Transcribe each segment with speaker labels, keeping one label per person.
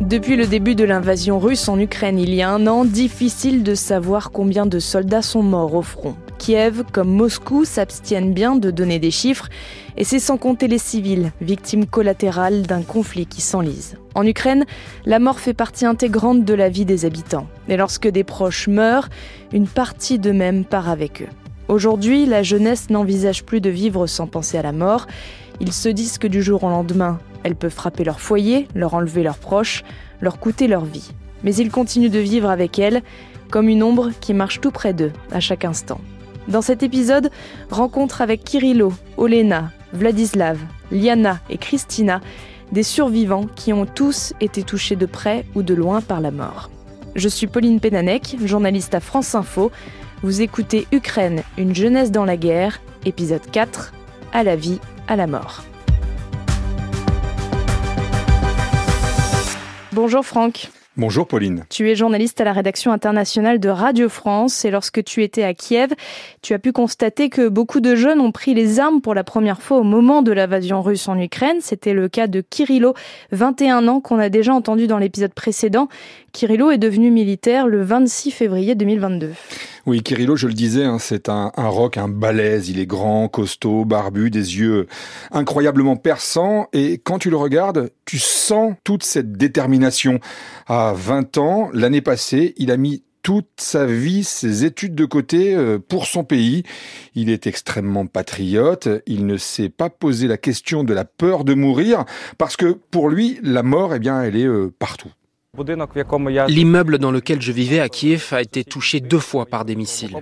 Speaker 1: Depuis le début de l'invasion russe en Ukraine il y a un an, difficile de savoir combien de soldats sont morts au front. Kiev, comme Moscou, s'abstiennent bien de donner des chiffres, et c'est sans compter les civils, victimes collatérales d'un conflit qui s'enlise. En Ukraine, la mort fait partie intégrante de la vie des habitants, et lorsque des proches meurent, une partie d'eux-mêmes part avec eux. Aujourd'hui, la jeunesse n'envisage plus de vivre sans penser à la mort, ils se disent que du jour au lendemain, elle peut frapper leur foyer, leur enlever leurs proches, leur coûter leur vie. Mais ils continuent de vivre avec elle, comme une ombre qui marche tout près d'eux, à chaque instant. Dans cet épisode, rencontre avec Kirilo, Olena, Vladislav, Liana et Christina, des survivants qui ont tous été touchés de près ou de loin par la mort. Je suis Pauline Penanek, journaliste à France Info. Vous écoutez Ukraine, une jeunesse dans la guerre, épisode 4, à la vie, à la mort. Bonjour Franck.
Speaker 2: Bonjour Pauline.
Speaker 1: Tu es journaliste à la rédaction internationale de Radio France et lorsque tu étais à Kiev, tu as pu constater que beaucoup de jeunes ont pris les armes pour la première fois au moment de l'invasion russe en Ukraine. C'était le cas de Kirilo, 21 ans, qu'on a déjà entendu dans l'épisode précédent. Kirilo est devenu militaire le 26 février 2022.
Speaker 2: Oui, Kirilo, je le disais, hein, c'est un, un rock, un balèze. Il est grand, costaud, barbu, des yeux incroyablement perçants. Et quand tu le regardes, tu sens toute cette détermination. À 20 ans, l'année passée, il a mis toute sa vie, ses études de côté euh, pour son pays. Il est extrêmement patriote. Il ne s'est pas posé la question de la peur de mourir parce que pour lui, la mort, eh bien, elle est euh, partout.
Speaker 3: L'immeuble dans lequel je vivais à Kiev a été touché deux fois par des missiles.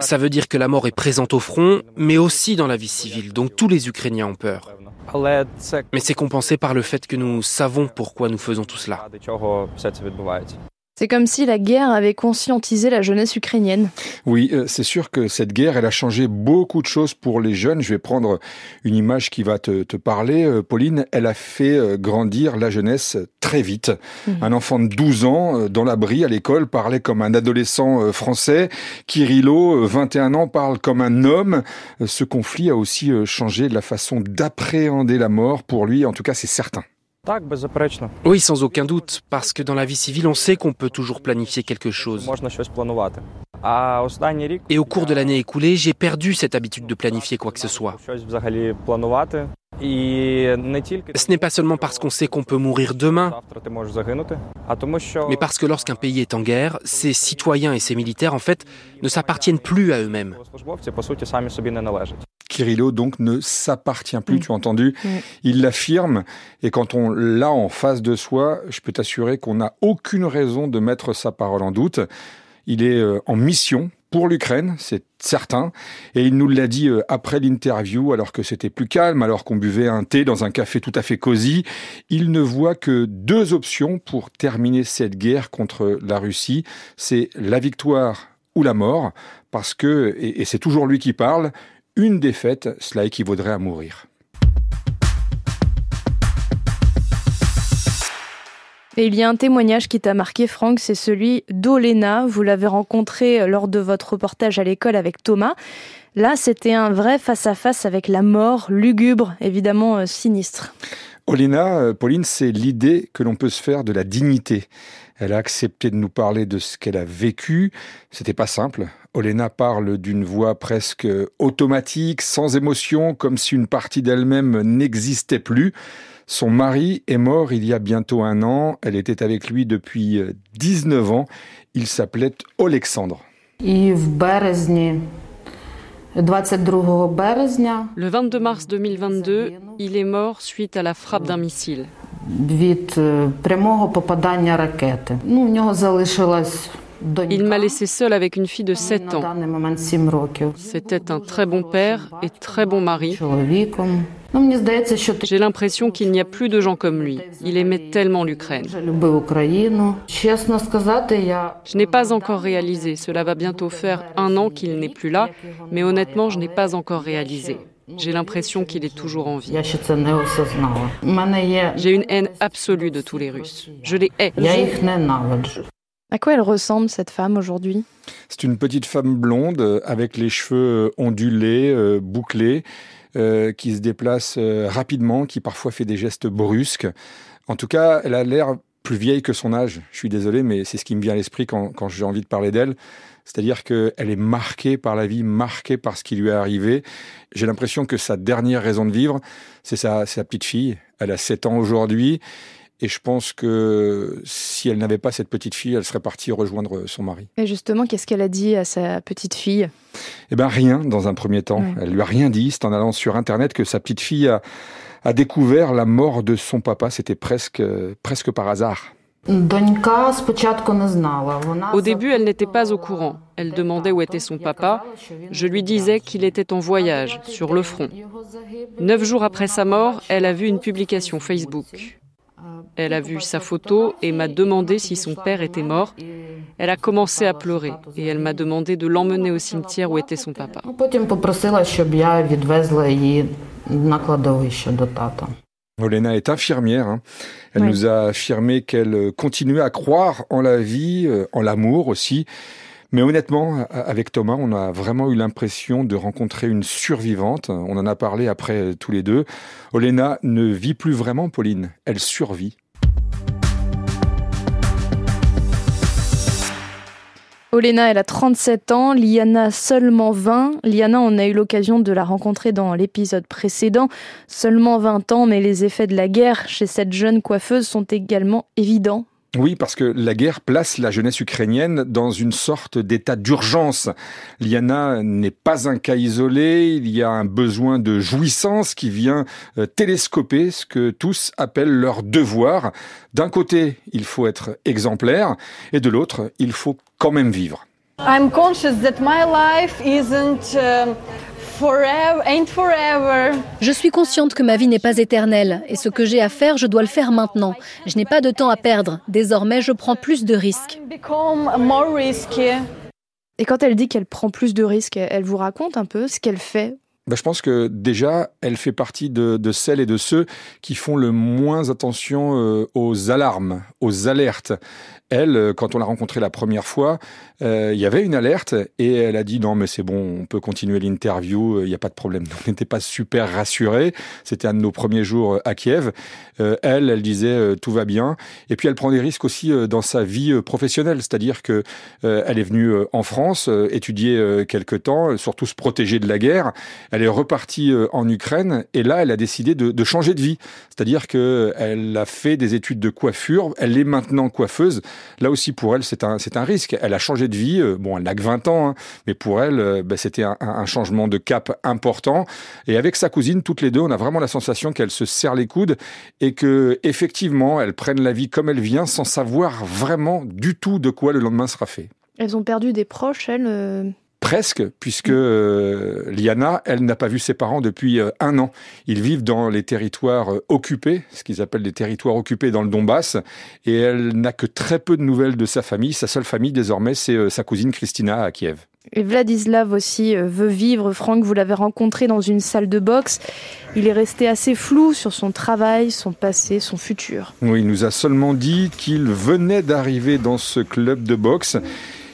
Speaker 3: Ça veut dire que la mort est présente au front, mais aussi dans la vie civile, donc tous les Ukrainiens ont peur. Mais c'est compensé par le fait que nous savons pourquoi nous faisons tout cela.
Speaker 1: C'est comme si la guerre avait conscientisé la jeunesse ukrainienne.
Speaker 2: Oui, euh, c'est sûr que cette guerre, elle a changé beaucoup de choses pour les jeunes. Je vais prendre une image qui va te, te parler. Euh, Pauline, elle a fait euh, grandir la jeunesse très vite. Mmh. Un enfant de 12 ans, dans l'abri, à l'école, parlait comme un adolescent français. Kirilo, 21 ans, parle comme un homme. Ce conflit a aussi changé la façon d'appréhender la mort pour lui. En tout cas, c'est certain.
Speaker 3: Oui, sans aucun doute, parce que dans la vie civile, on sait qu'on peut toujours planifier quelque chose. Et au cours de l'année écoulée, j'ai perdu cette habitude de planifier quoi que ce soit. Ce n'est pas seulement parce qu'on sait qu'on peut mourir demain, mais parce que lorsqu'un pays est en guerre, ses citoyens et ses militaires, en fait, ne s'appartiennent plus à eux-mêmes.
Speaker 2: Kirilo donc ne s'appartient plus, tu as entendu Il l'affirme, et quand on l'a en face de soi, je peux t'assurer qu'on n'a aucune raison de mettre sa parole en doute. Il est euh, en mission pour l'Ukraine, c'est certain. Et il nous l'a dit euh, après l'interview, alors que c'était plus calme, alors qu'on buvait un thé dans un café tout à fait cosy. Il ne voit que deux options pour terminer cette guerre contre la Russie. C'est la victoire ou la mort, parce que, et c'est toujours lui qui parle, une défaite, cela équivaudrait à mourir.
Speaker 1: Et il y a un témoignage qui t'a marqué, Franck, c'est celui d'Olena. Vous l'avez rencontré lors de votre reportage à l'école avec Thomas. Là, c'était un vrai face-à-face avec la mort, lugubre, évidemment euh, sinistre.
Speaker 2: Olena, euh, Pauline, c'est l'idée que l'on peut se faire de la dignité. Elle a accepté de nous parler de ce qu'elle a vécu. C'était pas simple. Olena parle d'une voix presque automatique, sans émotion, comme si une partie d'elle-même n'existait plus. Son mari est mort il y a bientôt un an. Elle était avec lui depuis 19 ans. Il s'appelait Alexandre.
Speaker 4: Le
Speaker 5: 22 mars 2022, il est mort suite à la frappe d'un missile. Il m'a laissé seul avec une fille de 7 ans. C'était un très bon père et très bon mari. J'ai l'impression qu'il n'y a plus de gens comme lui. Il aimait tellement l'Ukraine. Je n'ai pas encore réalisé. Cela va bientôt faire un an qu'il n'est plus là, mais honnêtement, je n'ai pas encore réalisé. J'ai l'impression qu'il est toujours en vie. J'ai une haine absolue de tous les Russes. Je les hais.
Speaker 1: À quoi elle ressemble cette femme aujourd'hui?
Speaker 2: C'est une petite femme blonde euh, avec les cheveux ondulés, bouclés, qui se déplace rapidement, qui parfois fait des gestes brusques. En tout cas, elle a l'air plus vieille que son âge. Je suis désolé, mais c'est ce qui me vient à l'esprit quand, quand j'ai envie de parler d'elle. C'est-à-dire qu'elle est marquée par la vie, marquée par ce qui lui est arrivé. J'ai l'impression que sa dernière raison de vivre, c'est sa, sa petite fille. Elle a 7 ans aujourd'hui. Et je pense que si elle n'avait pas cette petite fille, elle serait partie rejoindre son mari.
Speaker 1: Et justement, qu'est-ce qu'elle a dit à sa petite fille?
Speaker 2: Eh bien, rien dans un premier temps. Elle lui a rien dit. C'est en allant sur Internet que sa petite fille a, a découvert la mort de son papa. C'était presque, presque par hasard.
Speaker 5: Au début, elle n'était pas au courant. Elle demandait où était son papa. Je lui disais qu'il était en voyage, sur le front. Neuf jours après sa mort, elle a vu une publication Facebook. Elle a vu sa photo et m'a demandé si son père était mort. Elle a commencé à pleurer et elle m'a demandé de l'emmener au cimetière où était son papa.
Speaker 2: Olena est infirmière. Hein. Elle nous a affirmé qu'elle continuait à croire en la vie, euh, en l'amour aussi. Mais honnêtement, avec Thomas, on a vraiment eu l'impression de rencontrer une survivante. On en a parlé après euh, tous les deux. Olena ne vit plus vraiment, Pauline. Elle survit.
Speaker 1: Olena, elle a 37 ans, Liana seulement 20. Liana, on a eu l'occasion de la rencontrer dans l'épisode précédent. Seulement 20 ans, mais les effets de la guerre chez cette jeune coiffeuse sont également évidents.
Speaker 2: Oui, parce que la guerre place la jeunesse ukrainienne dans une sorte d'état d'urgence. Liana n'est pas un cas isolé, il y a un besoin de jouissance qui vient euh, télescoper ce que tous appellent leur devoir. D'un côté, il faut être exemplaire, et de l'autre, il faut quand même vivre. I'm conscious that my life
Speaker 6: isn't je suis consciente que ma vie n'est pas éternelle et ce que j'ai à faire, je dois le faire maintenant. Je n'ai pas de temps à perdre. Désormais, je prends plus de risques.
Speaker 1: Et quand elle dit qu'elle prend plus de risques, elle vous raconte un peu ce qu'elle fait
Speaker 2: ben, je pense que déjà, elle fait partie de, celles et de ceux qui font le moins attention euh, aux alarmes, aux alertes. Elle, euh, quand on l'a rencontrée la première fois, euh, il y avait une alerte et elle a dit non mais c'est bon, on peut continuer l'interview, il n'y a pas de problème. On n'était pas super rassurés. C'était un de nos premiers jours à Kiev. elle, elle disait tout va bien. Et puis elle prend des risques aussi dans sa vie professionnelle, c'est-à-dire que elle est venue en France étudier quelque temps, surtout se protéger de la guerre. Elle est repartie en Ukraine et là elle a décidé de, changer de vie, c'est-à-dire que elle a fait des études de coiffure. Elle est maintenant coiffeuse. Là aussi, pour elle, c'est un, un risque. Elle a changé de vie. Euh, bon, elle n'a que 20 ans, hein, mais pour elle, euh, bah, c'était un, changement de cap important. Et avec sa cousine, toutes les deux, on a vraiment la sensation qu'elles se serrent les coudes et que, effectivement, elles prennent la vie comme elle vient sans savoir vraiment du tout de quoi le lendemain sera fait.
Speaker 1: Elles ont perdu des proches, elles euh,
Speaker 2: Presque, puisque euh, Liana, elle n'a pas vu ses parents depuis euh, un an. Ils vivent dans les territoires euh, occupés, ce qu'ils appellent des territoires occupés dans le Donbass, et elle n'a que très peu de nouvelles de sa famille. Sa seule famille désormais, c'est sa cousine Christina à Kiev.
Speaker 1: Et Vladislav aussi veut vivre. Franck, vous l'avez rencontré dans une salle de boxe. Il est resté assez flou sur son travail, son passé, son futur.
Speaker 2: Oui, il nous a seulement dit qu'il venait d'arriver dans ce club de boxe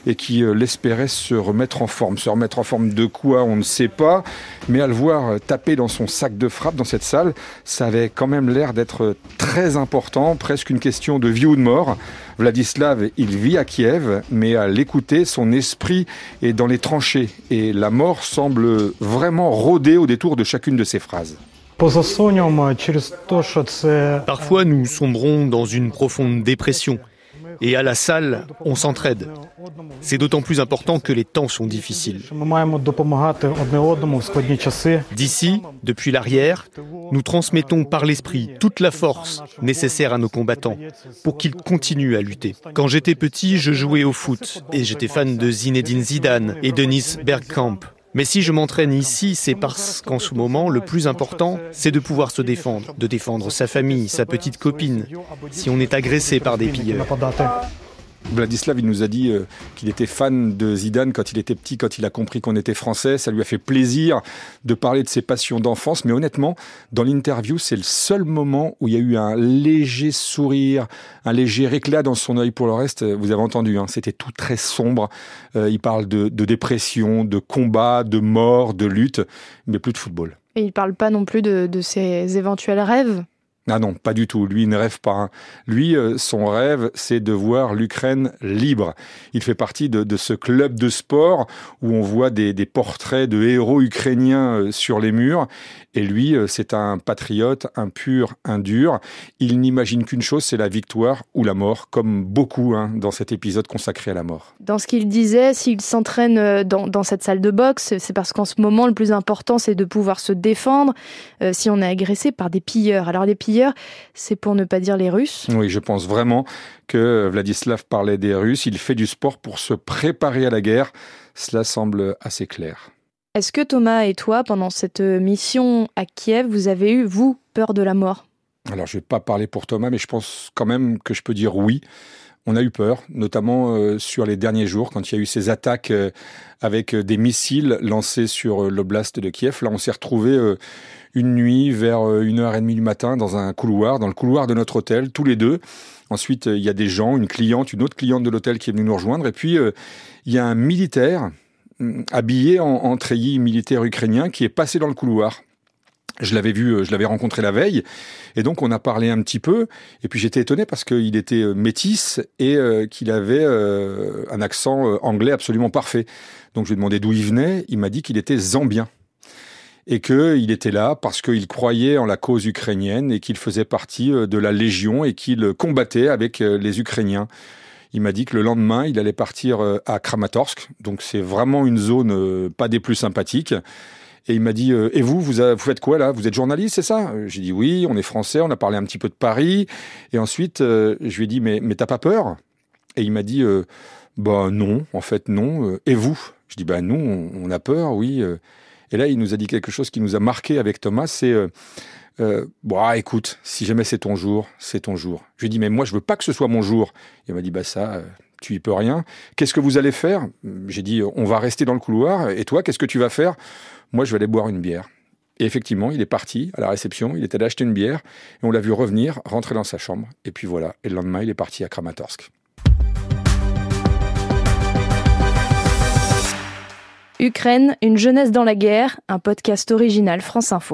Speaker 2: et qui euh, l'espérait se remettre en forme. Se remettre en forme de quoi, on ne sait pas, mais à le voir euh, taper dans son sac de frappe dans cette salle, ça avait quand même l'air d'être très important, presque une question de vie ou de mort. Vladislav, il vit à Kiev, mais à l'écouter, son esprit est dans les tranchées et la mort semble vraiment rôder au détour de chacune de ses phrases.
Speaker 4: Parfois, nous sombrons dans une profonde dépression et à la salle, on s'entraide. C'est d'autant plus important que les temps sont difficiles. D'ici, depuis l'arrière, nous transmettons par l'esprit toute la force nécessaire à nos combattants pour qu'ils continuent à lutter. Quand j'étais petit, je jouais au foot et j'étais fan de Zinedine Zidane et Denis Bergkamp. Mais si je m'entraîne ici, c'est parce qu'en ce moment, le plus important, c'est de pouvoir se défendre, de défendre sa famille, sa petite copine, si on est agressé par des pilleurs.
Speaker 2: Vladislav, il nous a dit euh, qu'il était fan de Zidane quand il était petit, quand il a compris qu'on était français. Ça lui a fait plaisir de parler de ses passions d'enfance. Mais honnêtement, dans l'interview, c'est le seul moment où il y a eu un léger sourire, un léger éclat dans son œil. Pour le reste, vous avez entendu, hein, c'était tout très sombre. Euh, il parle de, dépression, de combat, de mort, de lutte, mais plus de football.
Speaker 1: Et il parle pas non plus de ses éventuels rêves
Speaker 2: ah non, pas du tout. Lui, ne rêve pas. Hein. Lui, euh, son rêve, c'est de voir l'Ukraine libre. Il fait partie de, ce club de sport où on voit des, portraits de héros ukrainiens euh, sur les murs. Et lui, euh, c'est un patriote, un pur, un dur. Il n'imagine qu'une chose, c'est la victoire ou la mort, comme beaucoup hein, dans cet épisode consacré à la mort.
Speaker 1: Dans ce qu'il disait, s'il s'entraîne dans, cette salle de boxe, c'est parce qu'en ce moment, le plus important, c'est de pouvoir se défendre si on est agressé par des pilleurs. Alors les pilleurs, c'est pour ne pas dire les Russes.
Speaker 2: Oui, je pense vraiment que Vladislav parlait des Russes. Il fait du sport pour se préparer à la guerre. Cela semble assez clair.
Speaker 1: Est-ce que Thomas et toi, pendant cette mission à Kiev, vous avez eu, vous, peur de la mort?
Speaker 2: Alors, je ne vais pas parler pour Thomas, mais je pense quand même que je peux dire oui. On a eu peur, notamment euh, sur les derniers jours, quand il y a eu ces attaques euh, avec euh, des missiles lancés sur l'oblast de Kiev. Là, on s'est retrouvé une nuit vers une heure et demie du matin dans un couloir, dans le couloir de notre hôtel, tous les deux. Ensuite, il y a des gens, une cliente, une autre cliente de l'hôtel qui est venue nous rejoindre. Et puis, il y a un militaire mm, habillé en, treillis militaire ukrainien qui est passé dans le couloir. Je l'avais vu, euh, je l'avais rencontré la veille, et donc on a parlé un petit peu. Et puis j'étais étonné parce qu'il était euh, métis et euh, qu'il avait un accent anglais absolument parfait. Donc je lui ai demandé d'où il venait. Il m'a dit qu'il était zambien et qu'il était là parce qu'il croyait en la cause ukrainienne et qu'il faisait partie de la Légion et qu'il combattait avec les Ukrainiens. Il m'a dit que le lendemain, il allait partir à Kramatorsk, donc c'est vraiment une zone pas des plus sympathiques. Et il m'a dit euh, Et vous, vous, faites quoi là? Vous êtes journaliste, c'est ça? Euh, J'ai dit Oui, on est français, on a parlé un petit peu de Paris. Et ensuite, euh, je lui ai dit Mais, t'as pas peur? Et il m'a dit Bah non, en fait, non. Et vous? Je dis Bah nous, on, a peur, oui. Et là, il nous a dit quelque chose qui nous a marqué avec Thomas c'est. Euh, bon, ah, écoute, si jamais c'est ton jour, c'est ton jour. Je lui ai dit, mais moi, je veux pas que ce soit mon jour. Il m'a dit, bah ça, tu y peux rien. Qu'est-ce que vous allez faire? J'ai dit, on va rester dans le couloir. Et toi, qu'est-ce que tu vas faire? Moi je vais aller boire une bière. Et effectivement, il est parti à la réception, il était allé acheter une bière, et on l'a vu revenir, rentrer dans sa chambre, et puis voilà. Et le lendemain, il est parti à Kramatorsk.
Speaker 1: Ukraine, une jeunesse dans la guerre, un podcast original France Info.